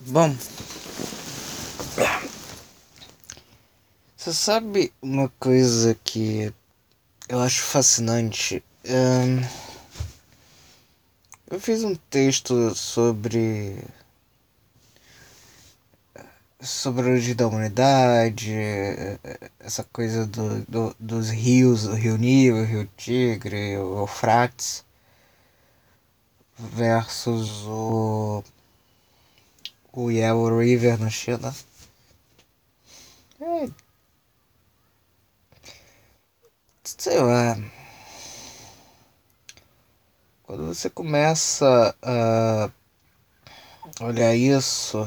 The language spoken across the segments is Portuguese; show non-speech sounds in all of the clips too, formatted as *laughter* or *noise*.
Bom, você sabe uma coisa que eu acho fascinante? Um, eu fiz um texto sobre sobre a origem da humanidade, essa coisa do, do, dos rios, o Rio Nilo, o Rio Tigre, o Eufrates, versus o, o Yellow River na China. É, sei lá. Quando você começa a olhar isso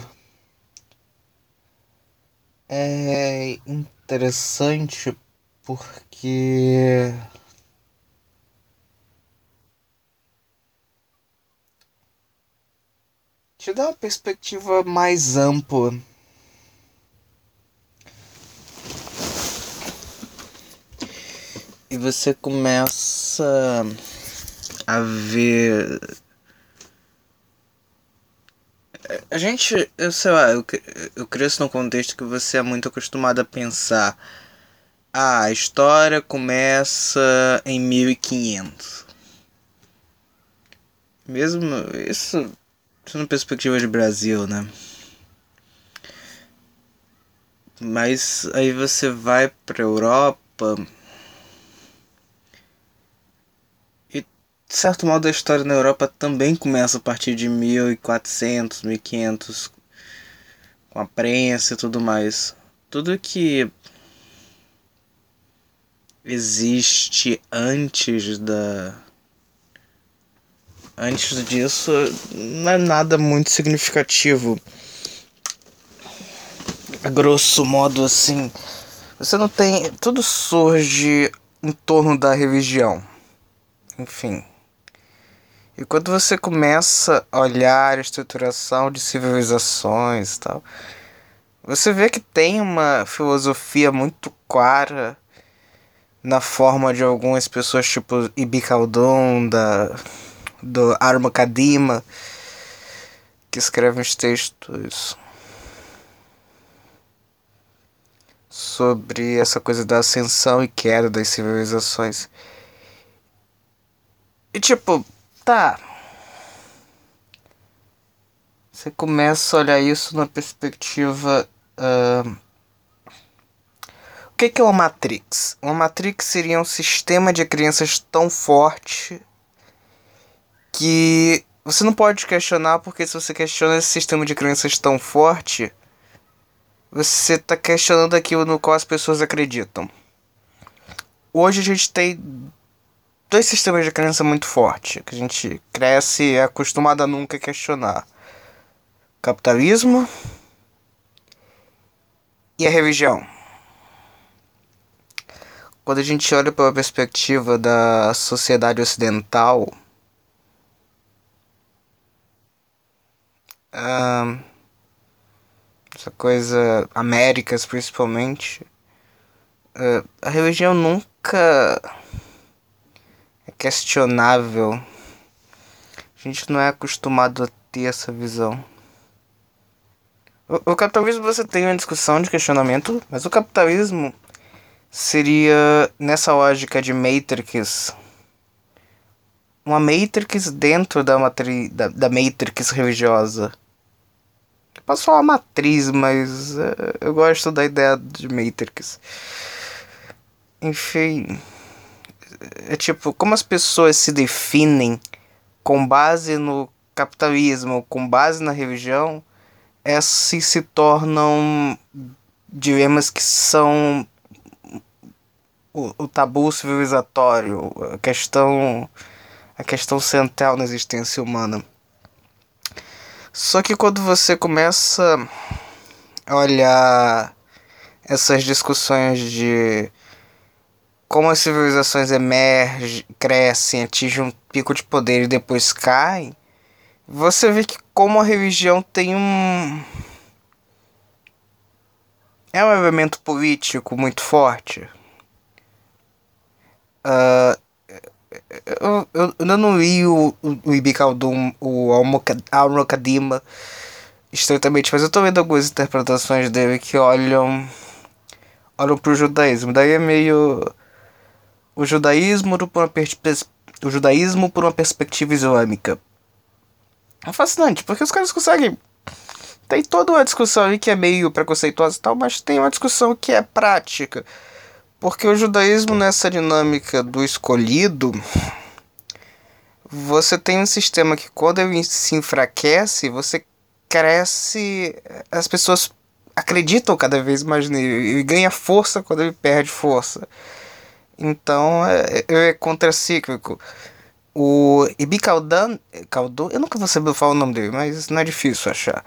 é interessante porque te dá uma perspectiva mais ampla. E você começa a ver a gente, eu sei lá, eu, eu cresço num contexto que você é muito acostumado a pensar. Ah, a história começa em 1500. Mesmo isso na perspectiva de Brasil, né? Mas aí você vai para Europa de certo modo, a história na Europa também começa a partir de 1400, 1500, com a prensa e tudo mais. Tudo que existe antes da. Antes disso, não é nada muito significativo. A grosso modo, assim. Você não tem. Tudo surge em torno da religião. Enfim. E quando você começa a olhar a estruturação de civilizações e tal, você vê que tem uma filosofia muito clara na forma de algumas pessoas tipo Khaldun, da, do Arma Kadima, que escrevem os textos sobre essa coisa da ascensão e queda das civilizações. E tipo, Tá. Você começa a olhar isso na perspectiva. Uh... O que é uma Matrix? Uma Matrix seria um sistema de crenças tão forte que você não pode questionar, porque se você questiona esse sistema de crenças tão forte, você está questionando aquilo no qual as pessoas acreditam. Hoje a gente tem dois sistemas de crença muito fortes, que a gente cresce acostumado a nunca questionar. Capitalismo e a religião. Quando a gente olha pela perspectiva da sociedade ocidental, essa coisa, Américas principalmente, uh, a religião nunca questionável. A gente não é acostumado a ter essa visão. O, o capitalismo você tem uma discussão de questionamento, mas o capitalismo seria nessa lógica de matrix uma matrix dentro da, matri da, da matrix religiosa. Posso falar matriz, mas uh, eu gosto da ideia de matrix. Enfim é tipo, como as pessoas se definem com base no capitalismo, com base na religião, essas se tornam dilemas que são o, o tabu civilizatório, a questão a questão central na existência humana. Só que quando você começa a olhar essas discussões de como as civilizações emergem, crescem, atingem um pico de poder e depois caem, você vê que como a religião tem um é um elemento político muito forte. Uh, eu, eu, eu não li o, o, Ibikaldum, o Almokadima, estreitamente, mas eu tô vendo algumas interpretações dele que olham olham pro judaísmo. Daí é meio o judaísmo por uma o judaísmo por uma perspectiva islâmica. É fascinante, porque os caras conseguem tem toda uma discussão aí que é meio preconceituosa e tal, mas tem uma discussão que é prática. Porque o judaísmo nessa dinâmica do escolhido, você tem um sistema que quando ele se enfraquece, você cresce, as pessoas acreditam cada vez mais nele, ele ganha força quando ele perde força. Então é, é, é contracíclico. O Ibi Caldan, Caldo, eu nunca vou saber falar o nome dele, mas não é difícil achar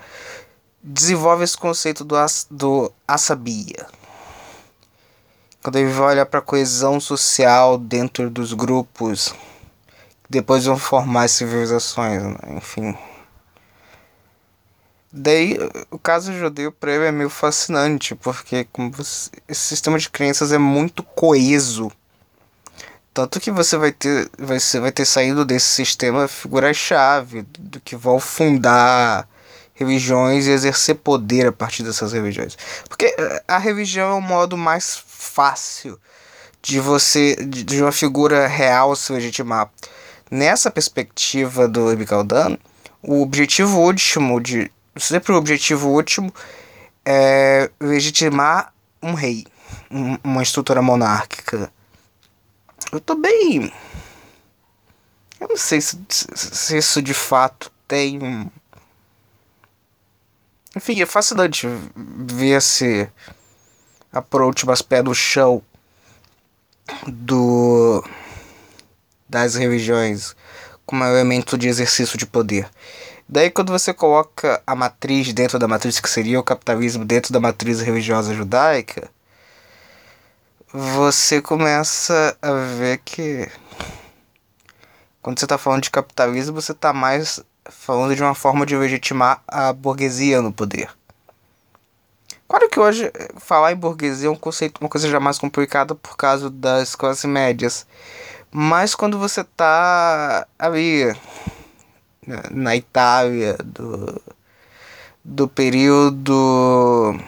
desenvolve esse conceito do, do asabia. Quando ele vai olhar para a coesão social dentro dos grupos, depois vão formar civilizações, né? enfim. Daí, o caso judeu para ele é meio fascinante, porque como você, esse sistema de crenças é muito coeso. Tanto que você vai ter, você vai ter saído desse sistema figuras-chave do que vão fundar religiões e exercer poder a partir dessas religiões. Porque eh, a religião é o modo mais fácil de você, de uma figura real se legitimar. Nessa perspectiva do Ibn o objetivo último de sempre o objetivo último é legitimar um rei, uma estrutura monárquica. Eu tô bem. Eu não sei se, se isso de fato tem enfim, é fascinante ver esse approach mais pé no chão do das religiões como elemento de exercício de poder. Daí quando você coloca a matriz dentro da matriz que seria o capitalismo dentro da matriz religiosa judaica, você começa a ver que quando você está falando de capitalismo, você está mais falando de uma forma de legitimar a burguesia no poder. Claro que hoje falar em burguesia é um conceito, uma coisa já mais complicada por causa das classes médias. Mas quando você tá ali né, na Itália do, do período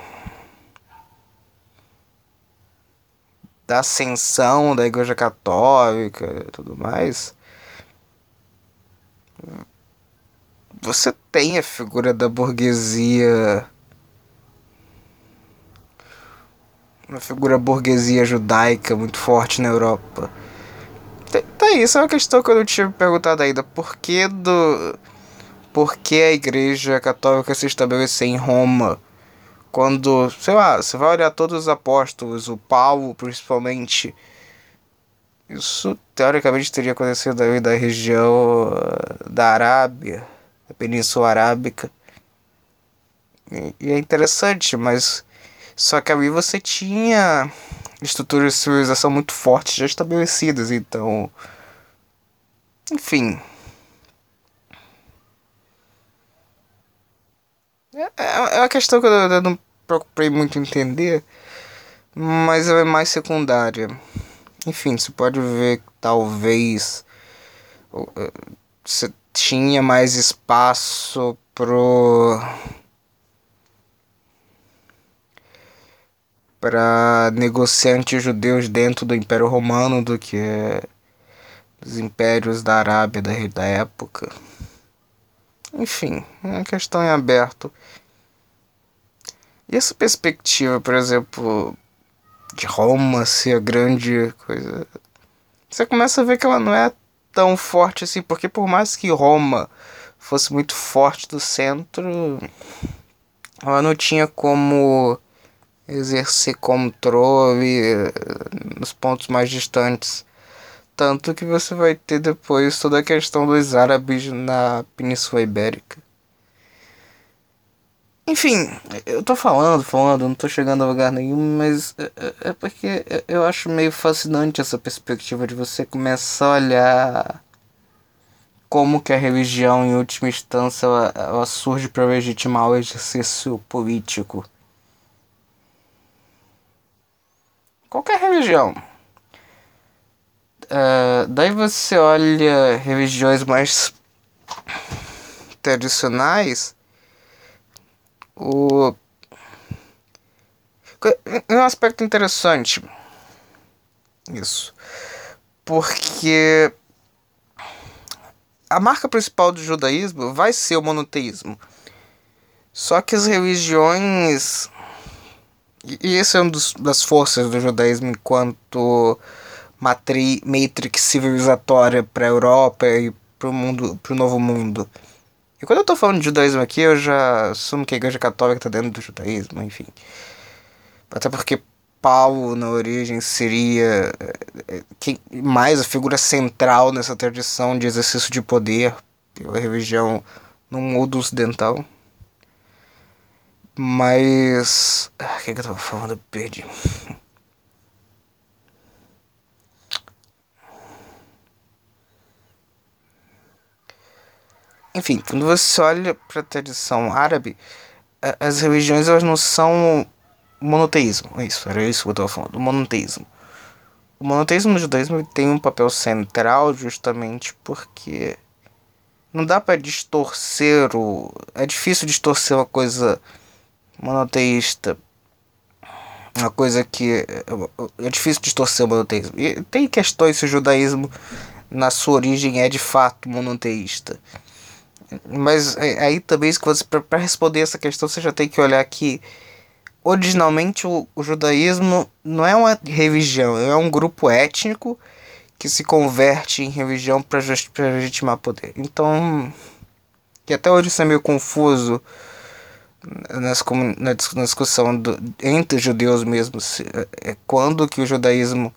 da ascensão da Igreja Católica e tudo mais, você tem a figura da burguesia. Uma figura burguesia judaica muito forte na Europa. Tá isso, é uma questão que eu não tinha perguntado ainda. Por que do. Por que a igreja católica se estabeleceu em Roma? Quando, sei lá, você vai olhar todos os apóstolos, o Paulo principalmente. Isso teoricamente teria acontecido ali da região da Arábia da Península Arábica. E, e é interessante, mas só que ali você tinha estruturas de civilização muito fortes já estabelecidas, então. Enfim. É, é, é uma questão que eu, não procurei muito entender, mas ela é mais secundária. Enfim, você pode ver que talvez. Você tinha mais espaço pro para negociantes judeus dentro do Império Romano do que os impérios da Arábia da, da época. Enfim, é uma questão em aberto. E essa perspectiva, por exemplo, de Roma ser a grande coisa, você começa a ver que ela não é tão forte assim, porque por mais que Roma fosse muito forte do centro, ela não tinha como exercer controle eh, nos pontos mais distantes. Tanto que você vai ter depois toda a questão dos árabes na Península Ibérica. Enfim, eu tô falando, falando, não tô chegando a lugar nenhum, mas é, é, é porque eu acho meio fascinante essa perspectiva de você começar a olhar como que a religião, em última instância, ela, ela surge para legitimar o exercício político. Qualquer religião. Uh, daí você olha religiões mais tradicionais O... É um aspecto interessante. Isso. Porque a marca principal do judaísmo vai ser o monoteísmo. Só que as religiões. E esse é uma das forças do judaísmo enquanto matri, matrix civilizatória para a Europa e para o mundo, para o novo mundo. E quando eu estou falando de judaísmo aqui, eu já assumo que a igreja católica está dentro do judaísmo, enfim. Até porque Paulo, na origem, seria eh, quem, mais a figura central nessa tradição de exercício de poder pela religião no mundo ocidental. Mas. Ah, o que, que eu tava falando? Perdi. Enfim, quando você olha para a tradição árabe, as religiões elas não são monoteísmo. É isso, era isso que eu estava falando, monoteísmo. O monoteísmo no judaísmo tem um papel central justamente porque não dá para distorcer o. É difícil distorcer uma coisa monoteísta. Uma coisa que. É difícil distorcer o monoteísmo. E tem questões se o judaísmo, na sua origem, é de fato monoteísta. Mas é, aí também, para responder essa questão, você já tem que olhar que originalmente o, o, judaísmo não é uma religião, é um grupo étnico que se converte em religião para legitimar poder. Então, que até hoje isso é meio confuso nas, na, discussão do, entre judeus mesmo, se, é, é quando que o judaísmo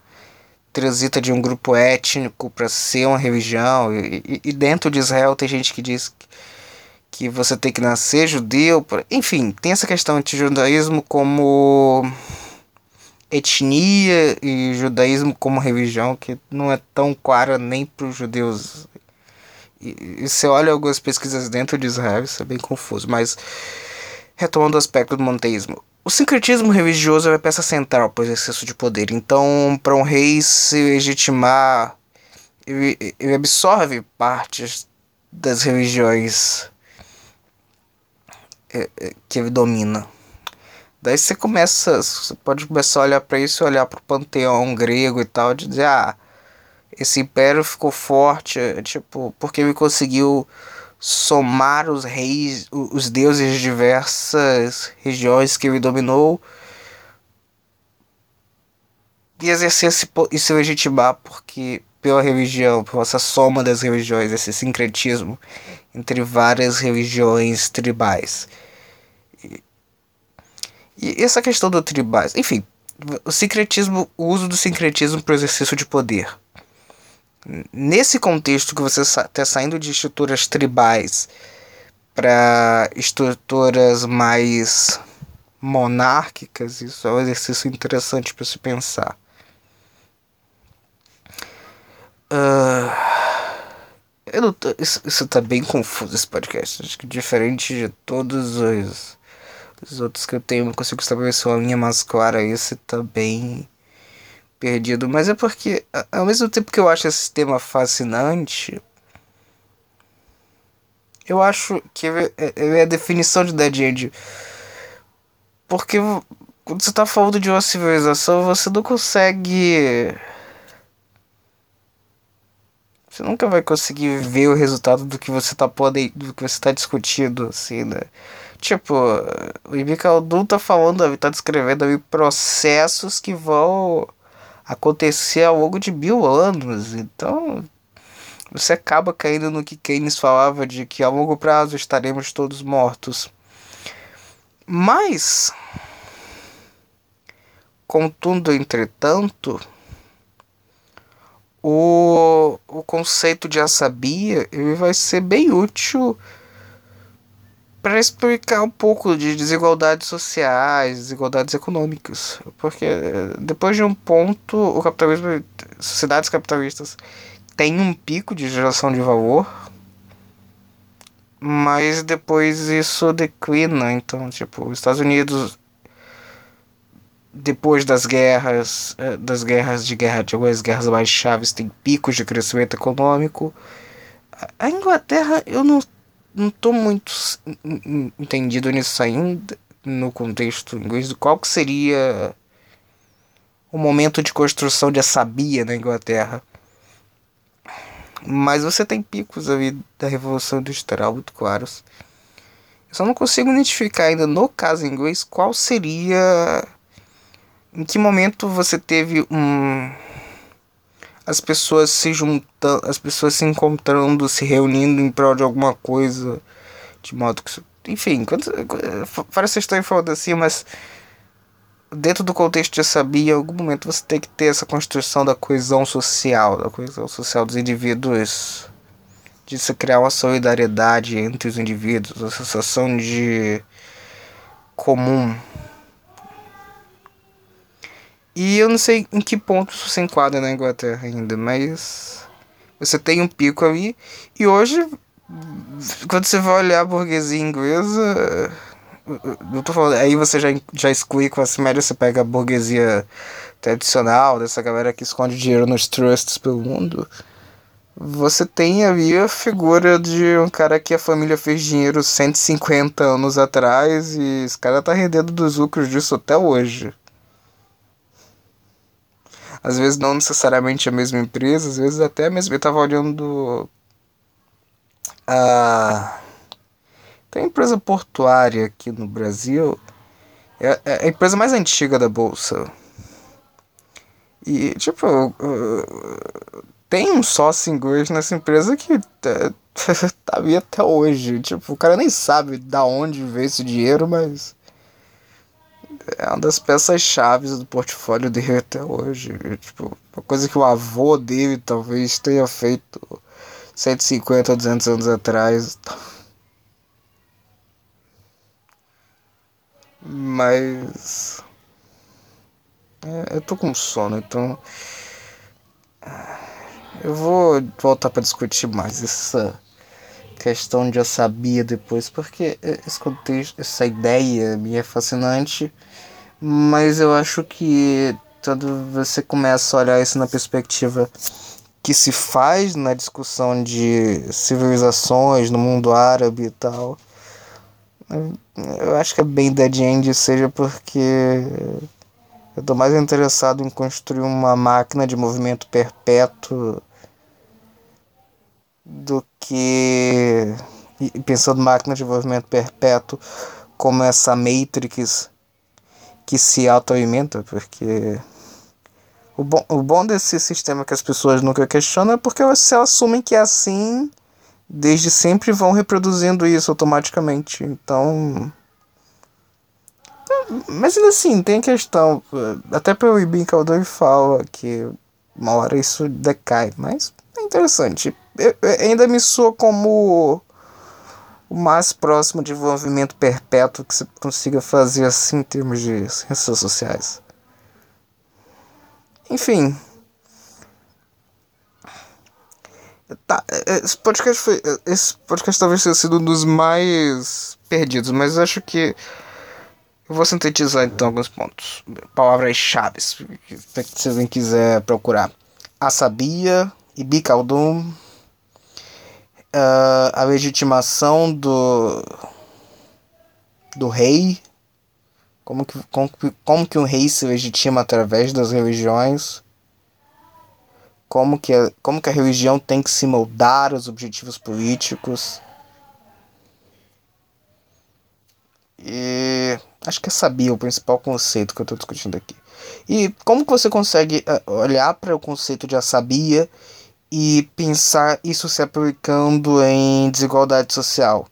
transita de um grupo étnico para ser uma religião. E, e, dentro de Israel tem gente que diz que, que você tem que nascer judeu. Enfim, tem essa questão entre judaísmo como etnia e judaísmo como religião que não é tão clara nem para os judeus. E, e você olha algumas pesquisas dentro de Israel, isso é bem confuso. Mas, retomando o aspecto do monoteísmo, o sincretismo religioso é a peça central para o exercício de poder. Então, para um rei se legitimar, ele, ele absorve partes das religiões é, é, que ele domina. Daí você começa, você pode começar a olhar para isso olhar para o panteão grego e tal, de dizer, ah, esse império ficou forte, tipo, porque ele conseguiu somar os reis, os deuses de diversas regiões que ele dominou e exercer esse, e se legitimar porque pela religião, por essa soma das religiões, esse sincretismo entre várias religiões tribais. E, e essa questão do tribais, enfim, o sincretismo, o uso do sincretismo para o exercício de poder nesse contexto que você está saindo de estruturas tribais para estruturas mais monárquicas, isso é um exercício interessante para se pensar. Uh, eu não isso, isso tá bem confuso esse podcast. Acho que diferente de todos os, os outros que eu tenho, não consigo estabelecer uma linha mais clara. Esse tá bem perdido, mas é porque, ao mesmo tempo que eu acho esse tema fascinante, eu acho que é, é a definição de Dead End. Porque quando você está falando de uma civilização, você não consegue. Você nunca vai conseguir ver o resultado do que você está podendo, do que você está discutindo, assim, né? Tipo, o Ibika Aldun tá falando, tá descrevendo ali processos que vão acontecer ao longo de mil anos. Então, você acaba caindo no que Keynes falava de que a longo prazo estaremos todos mortos. Mas, contudo, entretanto, o, o conceito de assabia ele vai ser bem útil para explicar um pouco de desigualdades sociais, desigualdades econômicas. Porque depois de um ponto, o capitalismo, sociedades capitalistas têm um pico de geração de valor, mas depois isso declina. Então, tipo, os Estados Unidos depois das guerras, eh, das guerras de guerra, de algumas guerras mais chaves, tem picos de crescimento econômico. A Inglaterra, eu não não tô muito entendido nisso ainda, no contexto inglês, qual que seria o momento de construção de sabia na Inglaterra. Mas você tem picos ali da Revolução Industrial muito claros. Eu só não consigo identificar ainda no caso inglês qual seria. Em que momento você teve um. As pessoas se juntando, as pessoas se encontrando, se reunindo em prol de alguma coisa. De modo que. Enfim, parece estou falando assim, mas dentro do contexto de sabia, em algum momento você tem que ter essa construção da coesão social, da coesão social dos indivíduos, de se criar uma solidariedade entre os indivíduos, uma sensação de comum. E eu não sei em que ponto isso se enquadra na Inglaterra ainda, mas você tem um pico ali, e hoje, quando você vai olhar a burguesia inglesa eu tô falando, aí você já, já exclui classe média, você pega a burguesia tradicional, dessa galera que esconde dinheiro nos trusts pelo mundo. Você tem ali a figura de um cara que a família fez dinheiro 150 anos atrás e esse cara tá rendendo dos lucros disso até hoje. Às vezes não necessariamente a mesma empresa, às vezes até a mesma. Eu tava olhando. A. Tem a empresa portuária aqui no Brasil. É, é a empresa mais antiga da bolsa. E, tipo, tem um sócio inglês nessa empresa que tá, *laughs* tá ali até hoje. Tipo, o cara nem sabe da onde veio esse dinheiro, mas é uma das peças chaves do portfólio dele até hoje. Tipo, uma coisa que o avô dele talvez tenha feito 150 ou 200 anos atrás. Mas. É, eu tô com sono, então. Eu vou voltar para discutir mais essa questão de eu sabia depois, porque esse contexto, essa ideia me é fascinante, mas eu acho que quando você começa a olhar isso na perspectiva que se faz na discussão de civilizações no mundo árabe e tal, eu acho que é bem dead end, seja porque eu tô mais interessado em construir uma máquina de movimento perpétuo do que pensando máquina de movimento perpétuo como essa Matrix que se autoalimenta, porque o bom, o bom desse sistema que as pessoas nunca questionam é porque elas assumem que é assim desde sempre vão reproduzindo isso automaticamente. Então. Mas ainda assim, tem questão. Até pelo Ibn Khaldun fala que uma hora isso decai. Mas é interessante. Eu, eu ainda me soa como o mais próximo de desenvolvimento perpétuo que você consiga fazer assim em termos de ciências sociais. Enfim. Tá, é, esse podcast foi. Esse podcast talvez tenha sido um dos mais perdidos, mas acho que. Eu vou sintetizar então alguns pontos. Palavras-chave, se alguém quiser procurar. Asabia, Ibicaldum, uh, a legitimação do. do rei. Como que, como, como que um rei se legitima através das religiões como que, a, como que a religião tem que se moldar aos objetivos políticos. E acho que é sabia o principal conceito que eu estou discutindo aqui. E como que você consegue eh, olhar para o conceito de sabia e pensar isso se aplicando em desigualdade social?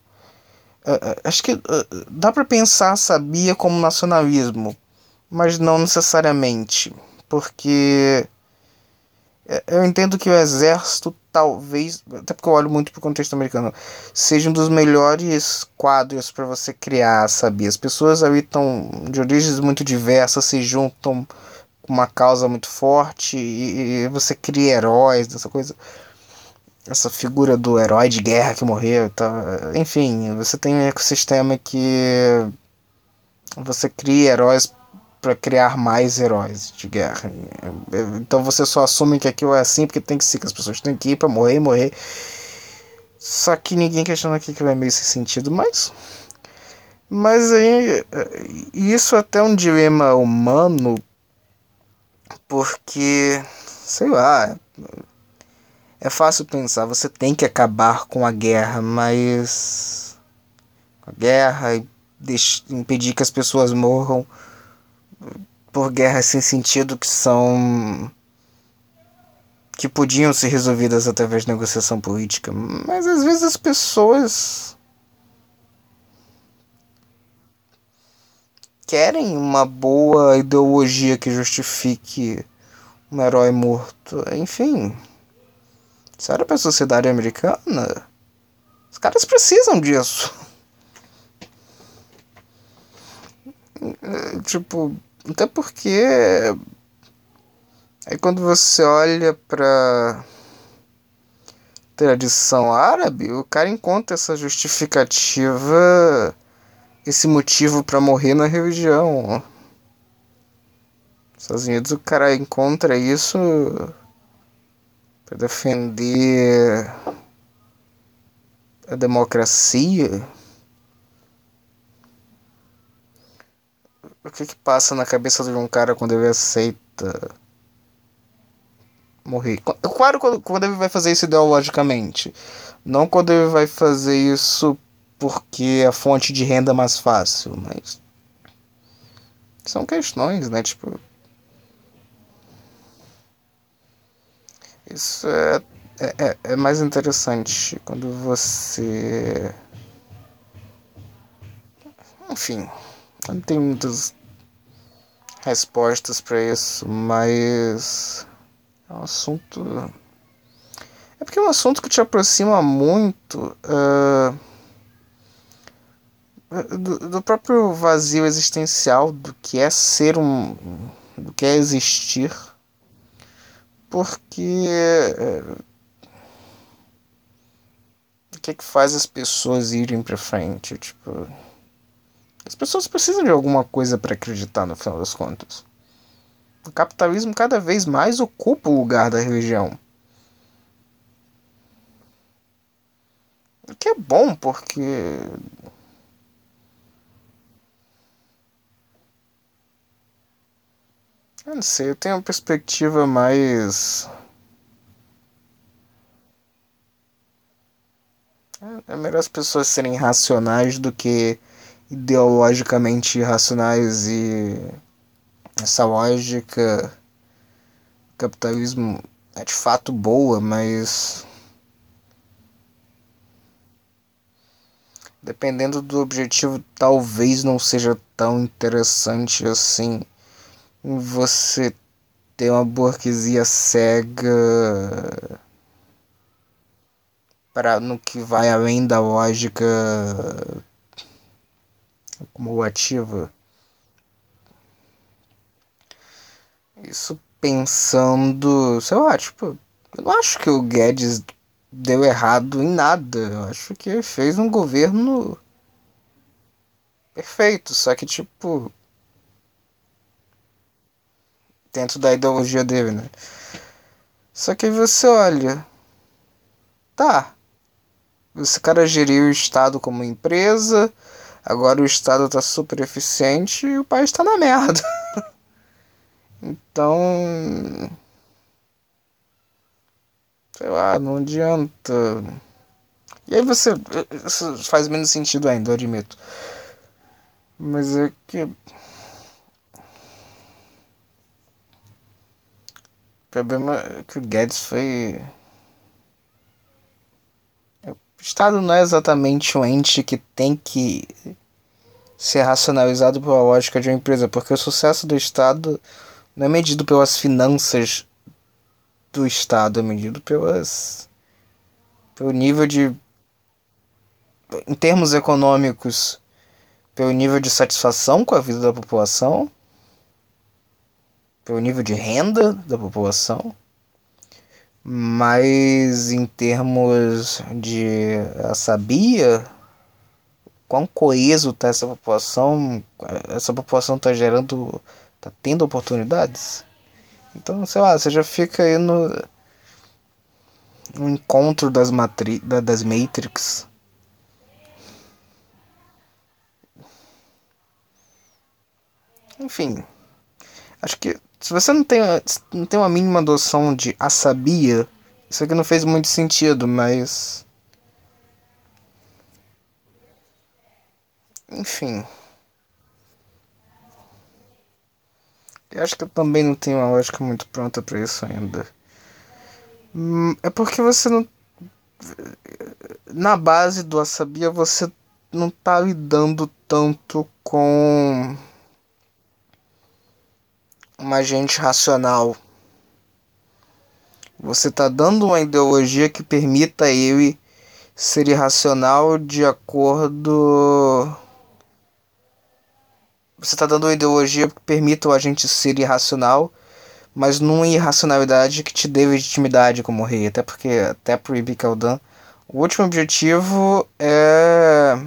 Uh, acho que uh, dá para pensar sabia como nacionalismo, mas não necessariamente, porque eu entendo que o exército talvez, até porque eu olho muito pro contexto americano, seja um dos melhores quadros para você criar, sabia? As pessoas ali estão de origens muito diversas, se juntam uma causa muito forte e, você cria heróis, essa coisa essa figura do herói de guerra que morreu, tá? enfim, você tem um ecossistema que você cria heróis para criar mais heróis de guerra. Então você só assume que aquilo é assim porque tem que ser que as pessoas têm que ir para morrer e morrer. Só que ninguém questiona que vai meio sem sentido, mas. Mas aí. Isso até é um dilema humano. Porque. Sei lá. É fácil pensar, você tem que acabar com a guerra, mas. A guerra e impedir que as pessoas morram por guerras sem sentido que são que podiam ser resolvidas através de negociação política, mas às vezes as pessoas querem uma boa ideologia que justifique um herói morto. Enfim, se era para a sociedade americana, os caras precisam disso. Tipo, até porque Aí quando você olha para tradição árabe, o cara encontra essa justificativa, esse motivo para morrer na religião. Nos Estados Unidos o cara encontra isso para defender a democracia. O que que passa na cabeça de um cara quando ele aceita morrer. Claro quando ele vai fazer isso ideologicamente. Não quando ele vai fazer isso porque é a fonte de renda mais fácil, mas. São questões, né? Tipo. Isso é, é, é, é mais interessante quando você. Enfim, não tem muitas respostas para isso, mas é um assunto. É porque é um assunto que te aproxima muito uh, do, próprio vazio existencial do que é ser um. do que é existir. Porque. Uh, o que é que faz as pessoas irem pra frente? Tipo. As pessoas precisam de alguma coisa para acreditar no final das contas o capitalismo cada vez mais ocupa o lugar da religião. O que é bom, porque. Eu não sei, eu tenho uma perspectiva mais. É melhor as pessoas serem racionais do que ideologicamente irracionais e essa lógica capitalismo é de fato boa, mas dependendo do objetivo, talvez não seja tão interessante assim você ter uma burguesia cega para no que vai além da lógica acumulativa. Isso pensando, sei lá, tipo, eu não acho que o Guedes deu errado em nada. Eu acho que fez um governo perfeito, só que tipo dentro da ideologia dele, né? Só que aí você olha, tá, esse cara geriu o Estado como empresa, agora o Estado tá super eficiente e o país tá na merda. *laughs* Então. Sei lá, não adianta. E aí você. Isso faz menos sentido ainda, eu admito. Mas é que. O problema é que o Guedes foi. O Estado não é exatamente um ente que tem que ser racionalizado pela lógica de uma empresa, porque o sucesso do Estado não é medido pelas finanças do Estado, é medido pelas pelo nível de em termos econômicos, pelo nível de satisfação com a vida da população, pelo nível de renda da população, mas em termos de sabia quão coeso está essa população, essa população está gerando tá tendo oportunidades. Então, sei lá, você já fica aí no. um encontro das, matri das Matrix. Enfim, acho que se você não tem, não tem uma mínima noção de a sabia, isso aqui não fez muito sentido, mas. Enfim. Eu acho que eu também não tenho uma lógica muito pronta para isso ainda. Hum, é porque você não. Na base do Asabia você não tá lidando tanto com um agente racional. Você está dando uma ideologia que permita ele ser irracional de acordo. Você está dando uma ideologia que permita o agente ser irracional, mas numa irracionalidade que te dê legitimidade como rei. Até porque, até pro Ibi o último objetivo é.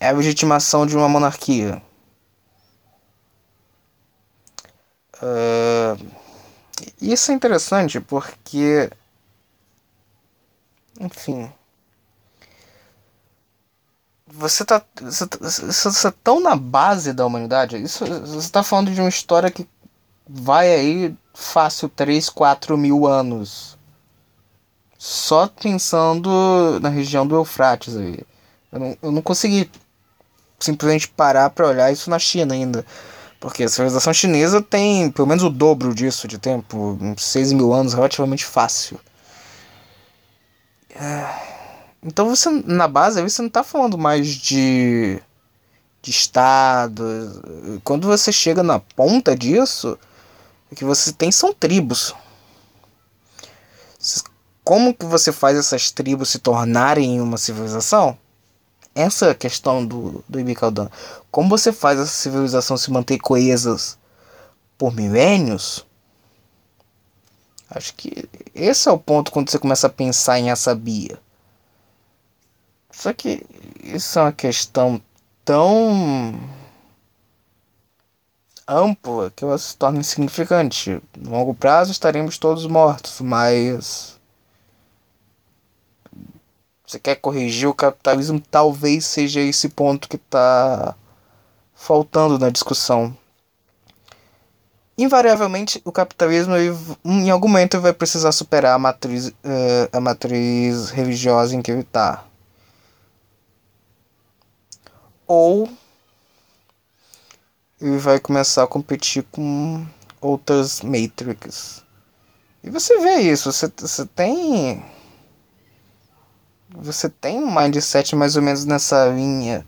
é a legitimação de uma monarquia. Uh, isso é interessante porque. Enfim. Você tá, você tá, você tá tão na base da humanidade. Isso, você está falando de uma história que vai aí fácil 3, 4 mil anos. Só pensando na região do Eufrates aí. Eu não, eu não consegui simplesmente parar para olhar isso na China ainda. Porque a civilização chinesa tem pelo menos o dobro disso de tempo, 6 mil anos, relativamente fácil. É... Então você, na base, você não está falando mais de, de Estado. Quando você chega na ponta disso, o que você tem são tribos. Como que você faz essas tribos se tornarem uma civilização? Essa questão do, do Ibicaldana. Como você faz essa civilização se manter coesas por milênios? Acho que esse é o ponto quando você começa a pensar em Assabia. Só que isso é uma questão tão ampla que ela se torna insignificante. No longo prazo estaremos todos mortos, mas você quer corrigir o capitalismo, talvez seja esse ponto que está faltando na discussão. Invariavelmente, o capitalismo em algum momento vai precisar superar a matriz, uh, a matriz religiosa em que ele está. Ou ele vai começar a competir com outras Matrix. E você vê isso, você, você tem você tem um mindset mais ou menos nessa linha.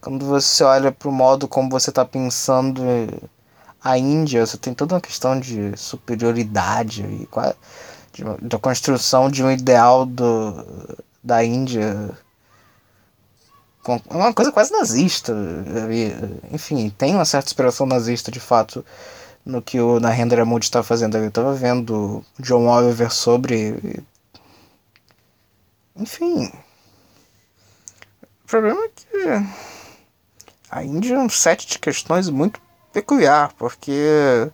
Quando você olha para o modo como você está pensando a Índia, você tem toda uma questão de superioridade e da construção de um ideal do, da Índia. É uma coisa quase nazista. Enfim, tem uma certa inspiração nazista de fato no que o Narendra Modi está fazendo. Eu estava vendo John Oliver sobre enfim. O problema é que a Índia é um set de questões muito peculiar, porque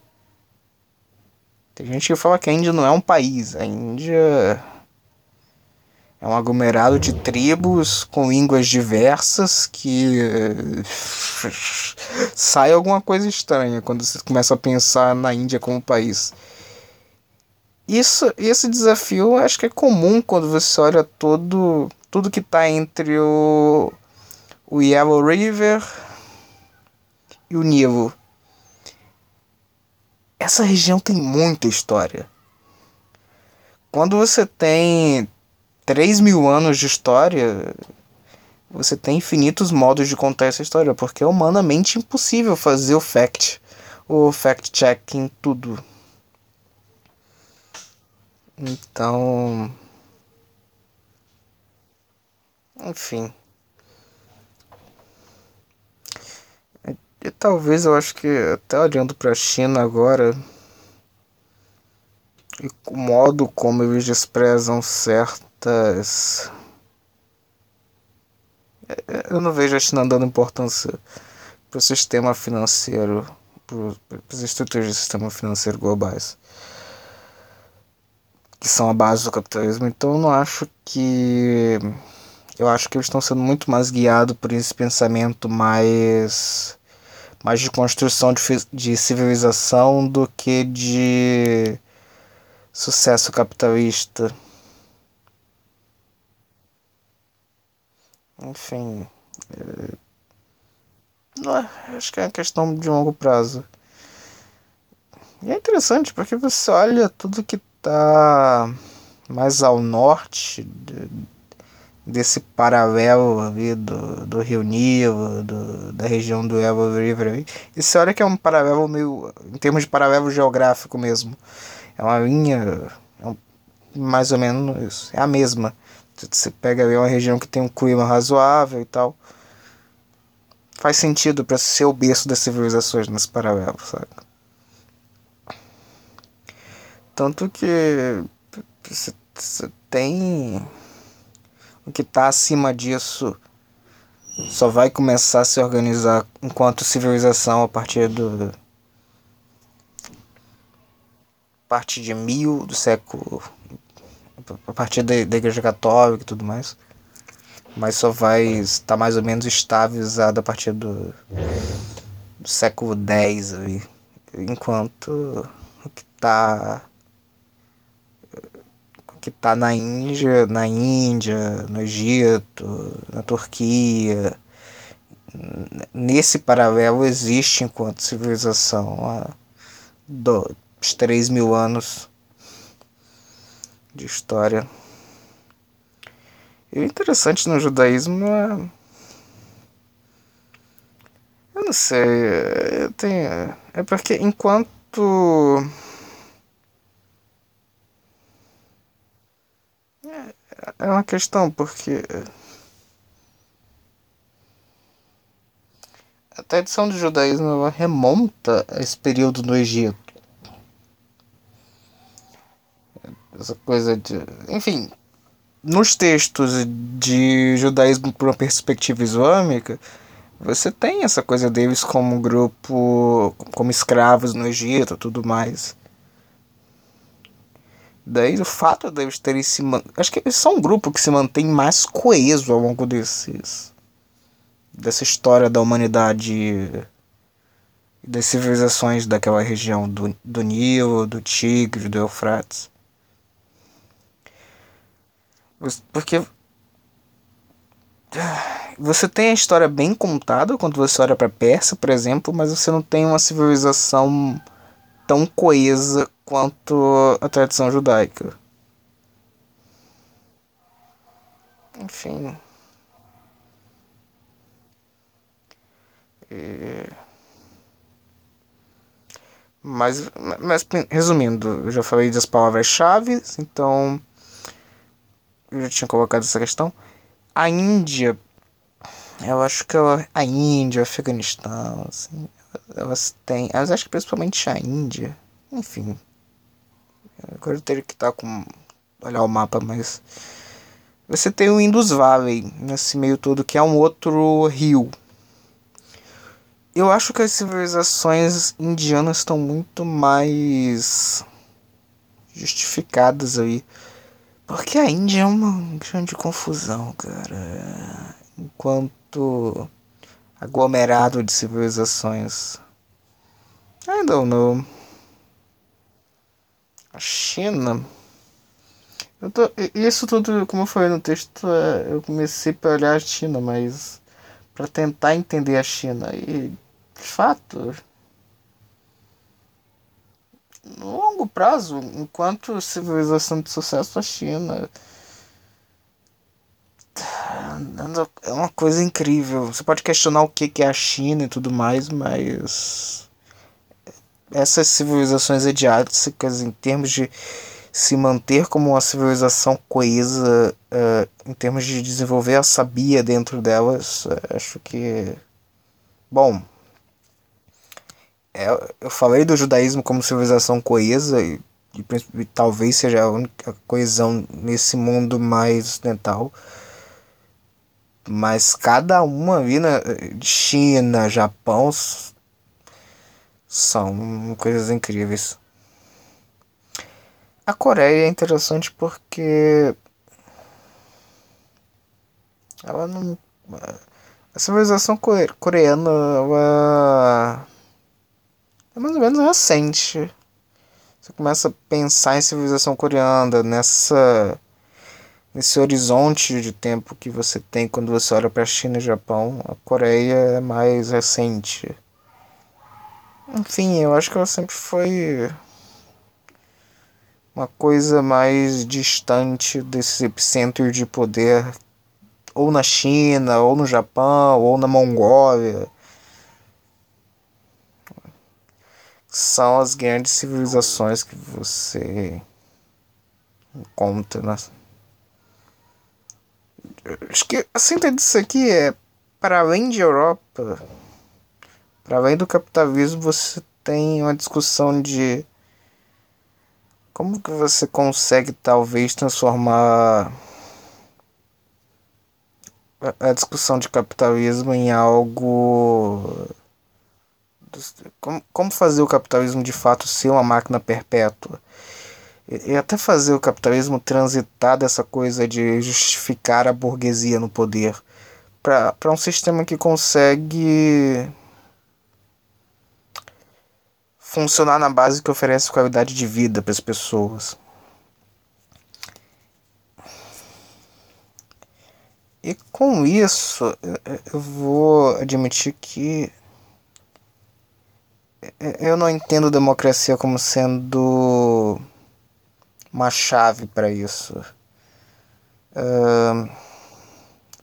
tem gente que fala que a Índia não é um país. A Índia é um aglomerado de tribos com línguas diversas que *laughs* sai alguma coisa estranha quando você começa a pensar na Índia como país. Isso, esse desafio acho que é comum quando você olha todo, tudo que está entre o, o Yellow River e o Nilo. Essa região tem muita história. Quando você tem 3 mil anos de história, você tem infinitos modos de contar essa história, porque é humanamente impossível fazer o fact, o fact check em tudo. Então. Enfim. E talvez eu acho que até olhando para a China agora e o modo como eles desprezam certas é, é, eu não vejo a China dando importância para o sistema financeiro, para as estruturas de sistema financeiro globais que são a base do capitalismo. Então eu não acho que. Eu acho que eles estão sendo muito mais guiados por esse pensamento mais. mais de construção de, de civilização do que de sucesso capitalista. Enfim. É... Não, é, acho que é uma questão de longo prazo. E é interessante porque você olha tudo que está mais ao norte de, desse paralelo ali do, do Rio Nilo, do, da região do Evo River. E você olha que é um paralelo meio. em termos de paralelo geográfico mesmo. É uma linha. É um, mais ou menos isso. É a mesma. Você pega ali uma região que tem um clima razoável e tal. Faz sentido para ser o berço das civilizações nesse paralelo, sabe? Tanto que você tem o que está acima disso. Só vai começar a se organizar enquanto civilização a partir do a partir de mil do século a partir da, da igreja católica e tudo mais. Mas só vai estar mais ou menos estabilizado a partir do, do século X enquanto o que está que está na Índia, na Índia, no Egito, na Turquia. Nesse paralelo existe enquanto civilização há dos 3 mil anos de história. E o interessante no judaísmo é. Eu não sei. Tem, é porque enquanto é uma questão, porque a tradição do judaísmo remonta a esse período no Egito. Essa coisa de. Enfim, nos textos de judaísmo por uma perspectiva islâmica, você tem essa coisa deles como grupo, como escravos no Egito tudo mais. Daí o fato deles terem se. Acho que eles são um grupo que se mantém mais coeso ao longo desses. dessa história da humanidade e das civilizações daquela região do, do Nilo, do Tigre, do Eufrates. Porque. Você tem a história bem contada quando você olha para Pérsia, por exemplo, mas você não tem uma civilização tão coesa quanto a tradição judaica. Enfim. E... Mas, mas, resumindo, eu já falei das palavras-chave, então eu já tinha colocado essa questão. A Índia, eu acho que ela, a Índia, o Afeganistão, assim, elas têm, elas acho que principalmente a Índia, enfim, Agora eu teria que estar com. olhar o mapa, mas. Você tem o Indus Valley nesse meio todo, que é um outro rio. Eu acho que as civilizações indianas estão muito mais justificadas aí. Porque a Índia é uma grande confusão, cara. Enquanto aglomerado de civilizações. I don't know. A China. Tô, isso tudo, como falei no texto, é, eu comecei para olhar a China, mas para tentar entender a China. E, de fato, no longo prazo, enquanto civilização de sucesso, a China é uma coisa incrível. Você pode questionar o que é a China e tudo mais, mas essas civilizações adiáticas, em termos de se manter como uma civilização coesa, uh, em termos de desenvolver a sabia dentro delas, uh, acho que. Bom. É, eu falei do judaísmo como civilização coesa, e, e, e talvez seja a única coesão nesse mundo mais ocidental. Mas cada uma ali na China, Japão, são coisas incríveis. A Coreia é interessante porque ela não. A civilização coreana ela é mais ou menos recente. Você começa a pensar em civilização coreana nessa nesse horizonte de tempo que você tem quando você olha para a China e Japão, a Coreia é mais recente. Enfim, eu acho que ela sempre foi uma coisa mais distante desse epicentro de poder, ou na China, ou no Japão, ou na Mongólia. São as grandes civilizações que você encontra nas. Acho que a síntese disso aqui é para além de Europa, para além do capitalismo, você tem uma discussão de como que você consegue talvez transformar a discussão de capitalismo em algo como, como fazer o capitalismo de fato ser uma máquina perpétua? E até fazer o capitalismo transitar dessa coisa de justificar a burguesia no poder. Para um sistema que consegue funcionar na base que oferece qualidade de vida para as pessoas. E com isso, eu vou admitir que eu não entendo democracia como sendo uma chave para isso. Uh,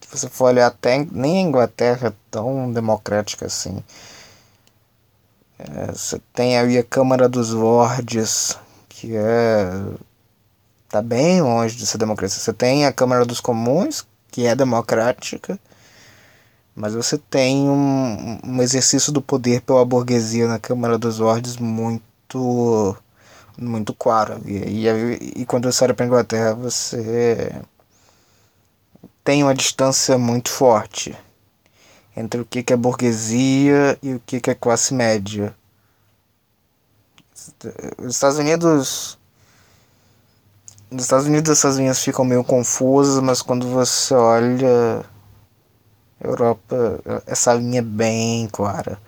se você for olhar até nem a Inglaterra é tão democrática assim. É, você tem aí a Câmara dos Lordes, que é tá bem longe de ser democracia. Você tem a Câmara dos Comuns, que é democrática, mas você tem um, um exercício do poder pela burguesia na Câmara dos Lordes muito muito claro. E, e, e quando você olha para a Inglaterra, você tem uma distância muito forte entre o que é burguesia e o que é classe média. Os Estados Unidos. Nos Estados Unidos essas linhas ficam meio confusas, mas quando você olha Europa, essa linha é bem clara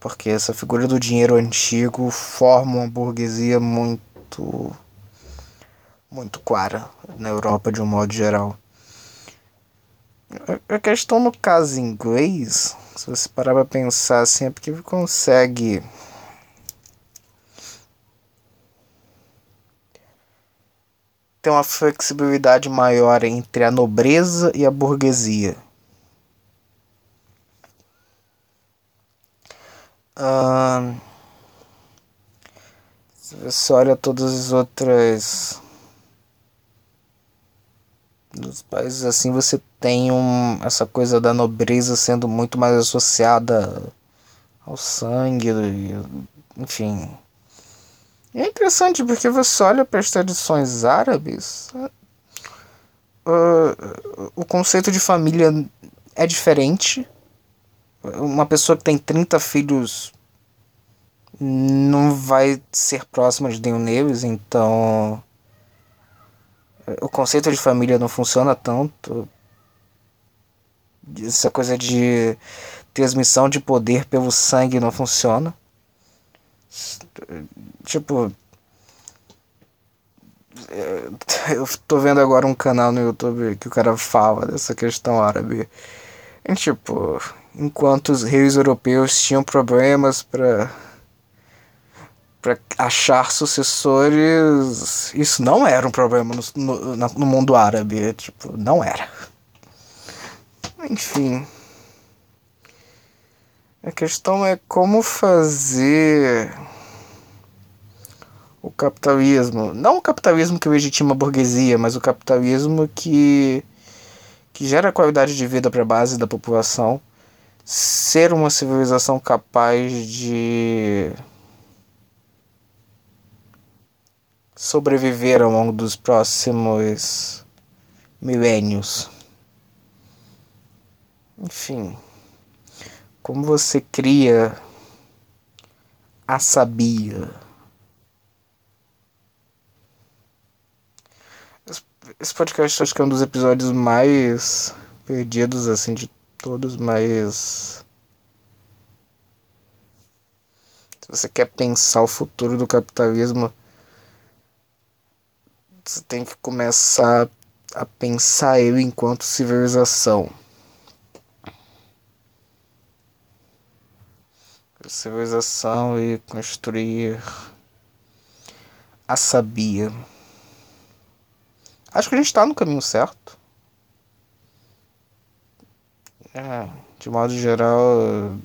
porque essa figura do dinheiro antigo forma uma burguesia muito muito clara na Europa de um modo geral. A questão no caso inglês, se você parar para pensar assim, é porque consegue ter uma flexibilidade maior entre a nobreza e a burguesia. se você olha todas as outras dos países assim você tem um, essa coisa da nobreza sendo muito mais associada ao sangue enfim. É interessante porque você olha para as tradições árabes uh, o conceito de família é diferente. Uma pessoa que tem 30 filhos não vai ser próxima de nenhum deles, então o conceito de família não funciona tanto. Essa coisa de transmissão de poder pelo sangue não funciona. Tipo. Eu tô vendo agora um canal no YouTube que o cara fala dessa questão árabe. E, tipo, enquanto os reis europeus tinham problemas para para achar sucessores, isso não era um problema no, no, no mundo árabe, tipo, não era. Enfim. A questão é como fazer o capitalismo, não o capitalismo que legitima a burguesia, mas o capitalismo que que gera qualidade de vida para a base da população ser uma civilização capaz de sobreviver ao longo dos próximos milênios. Enfim, como você cria a sabia? esse podcast acho que é um dos episódios mais perdidos, assim, de todos, mas. Se você quer pensar o futuro do capitalismo, você tem que começar a pensar ele enquanto civilização. Civilização e construir a sabia. Acho que a gente está no caminho certo. É, de modo geral,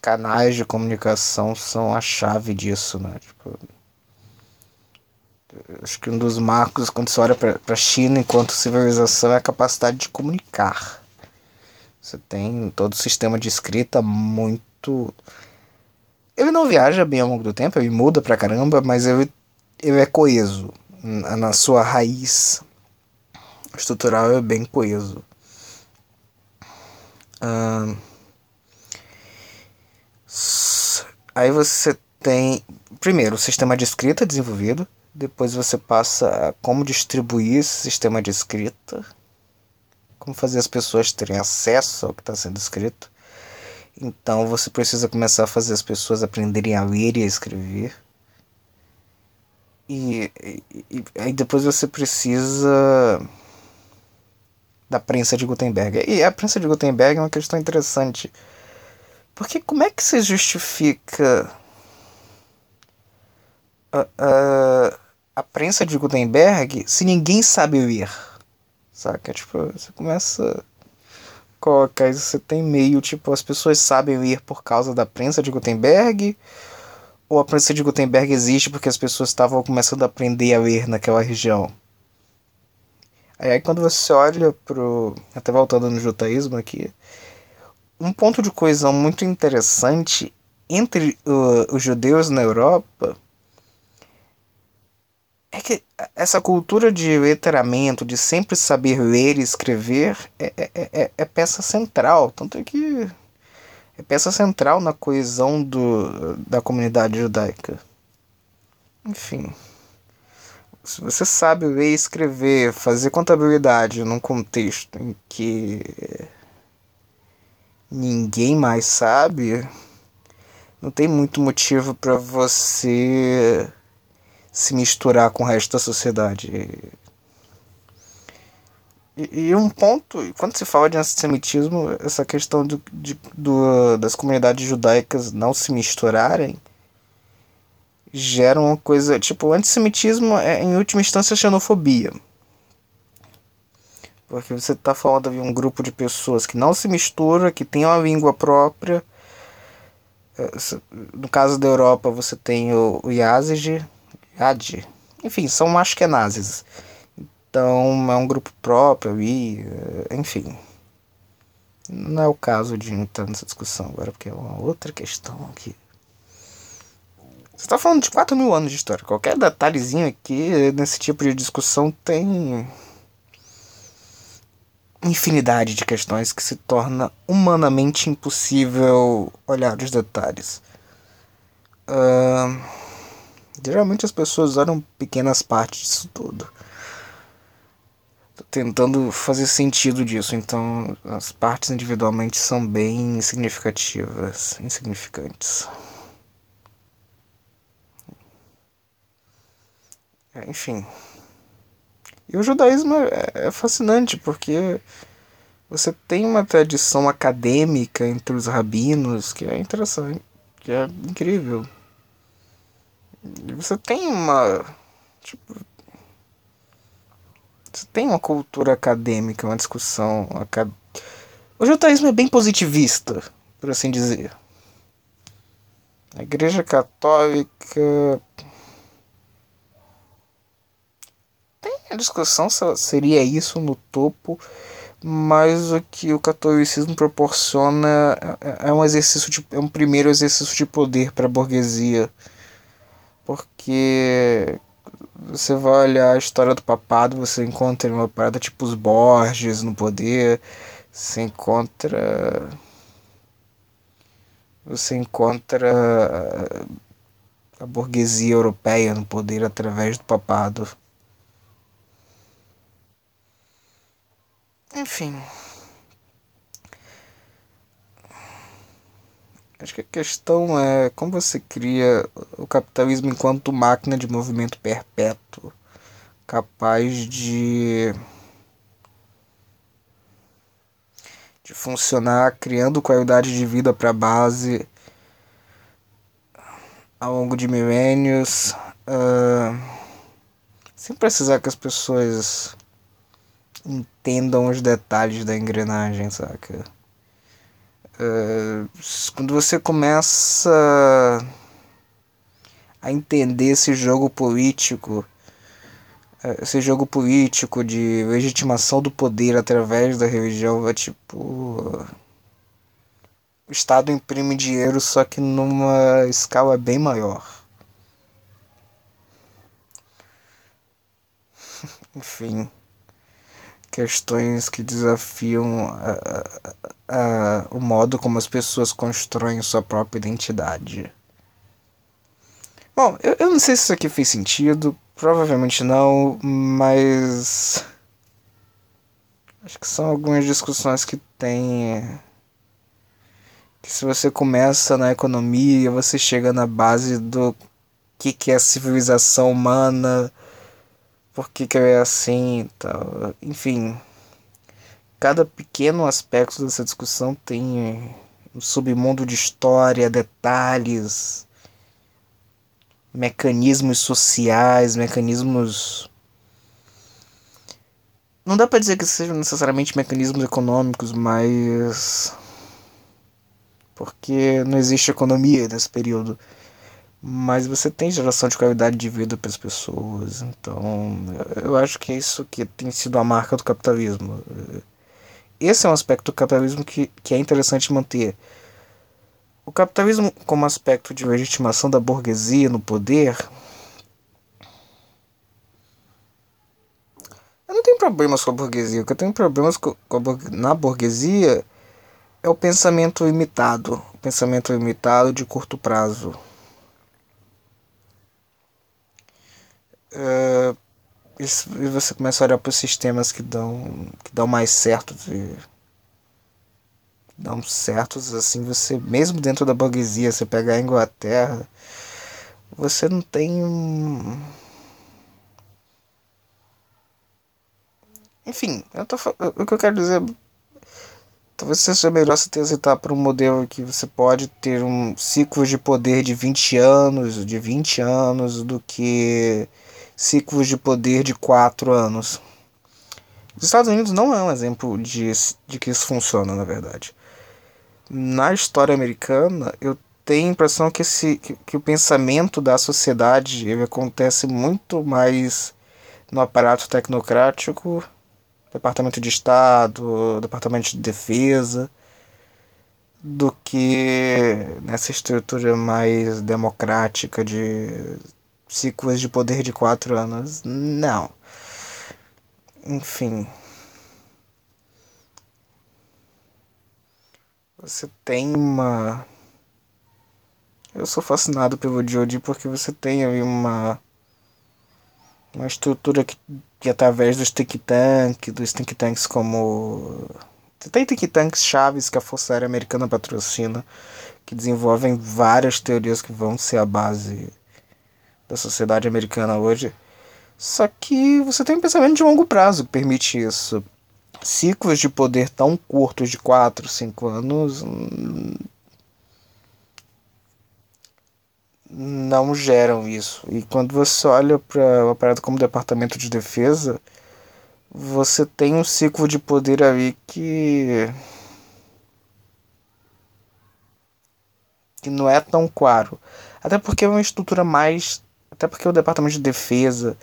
canais de comunicação são a chave disso, né? Tipo, acho que um dos marcos quando você olha para a China enquanto civilização é a capacidade de comunicar. Você tem todo o sistema de escrita muito. Ele não viaja bem ao longo do tempo, ele muda pra caramba, mas ele, ele é coeso. Na sua raiz estrutural é bem coeso. aí você tem primeiro o sistema de escrita desenvolvido, depois você passa a como distribuir esse sistema de escrita, como fazer as pessoas terem acesso ao que está sendo escrito. Então você precisa começar a fazer as pessoas aprenderem a ler e a escrever. E, e, e depois você precisa da prensa de Gutenberg. E a prensa de Gutenberg é uma questão interessante. Porque como é que você justifica a, a, a prensa de Gutenberg se ninguém sabe ler? Saca? Tipo, você começa a colocar isso, você tem meio, tipo, as pessoas sabem ler por causa da prensa de Gutenberg, ou a prensa de Gutenberg existe porque as pessoas estavam começando a aprender a ler naquela região. Aí quando você olha pro. Até voltando no judaísmo aqui. Um ponto de coesão muito interessante entre uh, os judeus na Europa é que essa cultura de letramento, de sempre saber ler e escrever, é, é, é, é peça central. Tanto é que é peça central na coesão do, da comunidade judaica. Enfim se você sabe ler e escrever, fazer contabilidade num contexto em que ninguém mais sabe, não tem muito motivo para você se misturar com o resto da sociedade. E, e, um ponto, quando se fala de antissemitismo, essa questão do, de, do, das comunidades judaicas não se misturarem gera uma coisa. Tipo, o antissemitismo é, em última instância, xenofobia. Porque você está falando de um grupo de pessoas que não se mistura, que tem uma língua própria. É, no caso da Europa, você tem o, o Yazid, Enfim, são ashkenazes. Então é um grupo próprio e, é, enfim. Não é o caso de entrar nessa discussão agora, porque é uma outra questão aqui. Você está falando de 4 mil anos de história. Qualquer detalhezinho aqui nesse tipo de discussão tem infinidade de questões que se torna humanamente impossível olhar os detalhes. Uh, geralmente as pessoas olham pequenas partes disso tudo. Tô tentando fazer sentido disso, então as partes individualmente são bem insignificativas, insignificantes. É, enfim. E o judaísmo é, é fascinante porque você tem uma tradição acadêmica entre os rabinos que é interessante, que é incrível. Você tem uma. Tipo. Você tem uma cultura acadêmica, uma discussão. Acad... O judaísmo é bem positivista, por assim dizer. A Igreja Católica A discussão seria isso no topo, mas o que o catolicismo proporciona é, é um exercício de, é um primeiro exercício de poder para a burguesia porque você vai olhar a história do papado, você encontra uma parada tipo os Borges no poder, você encontra. Você encontra a burguesia europeia no poder através do papado. Enfim. Acho que a questão é como você cria o capitalismo enquanto máquina de movimento perpétuo, capaz de de funcionar criando qualidade de vida para a base ao longo de milênios, uh, sem precisar que as pessoas entendam os detalhes da engrenagem, saca? Uh, quando você começa a entender esse jogo político, uh, esse jogo político de legitimação do poder através da religião, é tipo. o Estado imprime dinheiro, só que numa escala bem maior. *laughs* Enfim questões que desafiam a, a, a, o modo como as pessoas constroem sua própria identidade. Bom, eu, eu não sei se isso aqui fez sentido, provavelmente não, mas. Acho que são algumas discussões que tem. Que se você começa na economia, você chega na base do que, que é civilização humana por que, que é assim e tal. Enfim, cada pequeno aspecto dessa discussão tem um submundo de história, detalhes, mecanismos sociais, mecanismos. Não dá para dizer que sejam necessariamente mecanismos econômicos, mas. Porque não existe economia nesse período mas você tem geração de qualidade de vida para as pessoas. Então, eu acho que é isso que tem sido a marca do capitalismo. Esse é um aspecto do capitalismo que, que é interessante manter. O capitalismo, como aspecto de legitimação da burguesia no poder, eu não tenho problemas com a burguesia. O que eu tenho problemas com, a, na burguesia é o pensamento limitado o pensamento limitado de curto prazo. Uh, isso, e você começa a olhar para os sistemas que dão, que dão mais certo de, dão certos assim você mesmo dentro da burguesia você pegar a Inglaterra você não tem enfim eu tô, o que eu quero dizer talvez seja melhor você transitar para um modelo que você pode ter um ciclo de poder de 20 anos de 20 anos do que ciclos de poder de quatro anos. Os Estados Unidos não é um exemplo de, de que isso funciona, na verdade. Na história americana, eu tenho a impressão que, esse, que, que o pensamento da sociedade ele acontece muito mais no aparato tecnocrático, Departamento de Estado, Departamento de Defesa, do que nessa estrutura mais democrática de ciclos de poder de quatro anos. Não. Enfim. Você tem uma. Eu sou fascinado pelo Jody porque você tem aí uma. Uma estrutura que, que através dos think tanks, dos think tanks como. Tem think tanks chaves que a Força Aérea Americana patrocina, que desenvolvem várias teorias que vão ser a base da sociedade americana hoje. Só que você tem um pensamento de longo prazo que permite isso. Ciclos de poder tão curtos de 4, 5 anos hum, não geram isso. E quando você olha para uma parada como o Departamento de Defesa, você tem um ciclo de poder ali que que não é tão claro. Até porque é uma estrutura mais até porque o Departamento de Defesa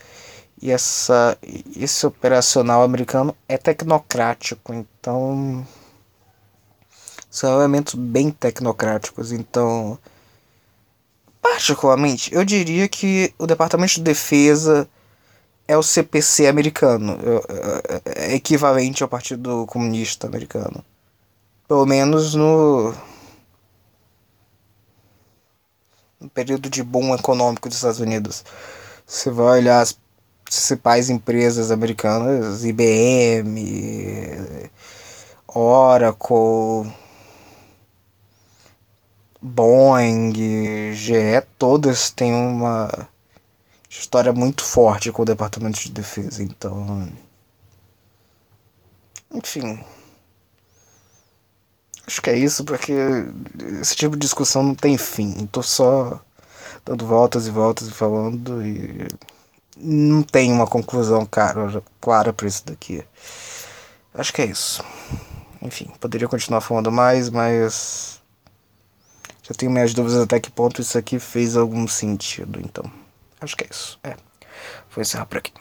e essa, esse operacional americano é tecnocrático, então são elementos bem tecnocráticos. Então, particularmente, eu diria que o Departamento de Defesa é o CPC americano, é equivalente ao Partido Comunista americano. Pelo menos no no período de boom econômico dos Estados Unidos. Você vai olhar as principais empresas americanas, IBM, Oracle, Boeing, GE, todas têm uma história muito forte com o Departamento de Defesa, então. Enfim. Acho que é isso, porque esse tipo de discussão não tem fim. Tô só dando voltas e voltas e falando e não tem uma conclusão cara, clara para isso daqui. Acho que é isso. Enfim, poderia continuar falando mais, mas já tenho minhas dúvidas até que ponto isso aqui fez algum sentido, então. Acho que é isso. É. Vou encerrar por aqui.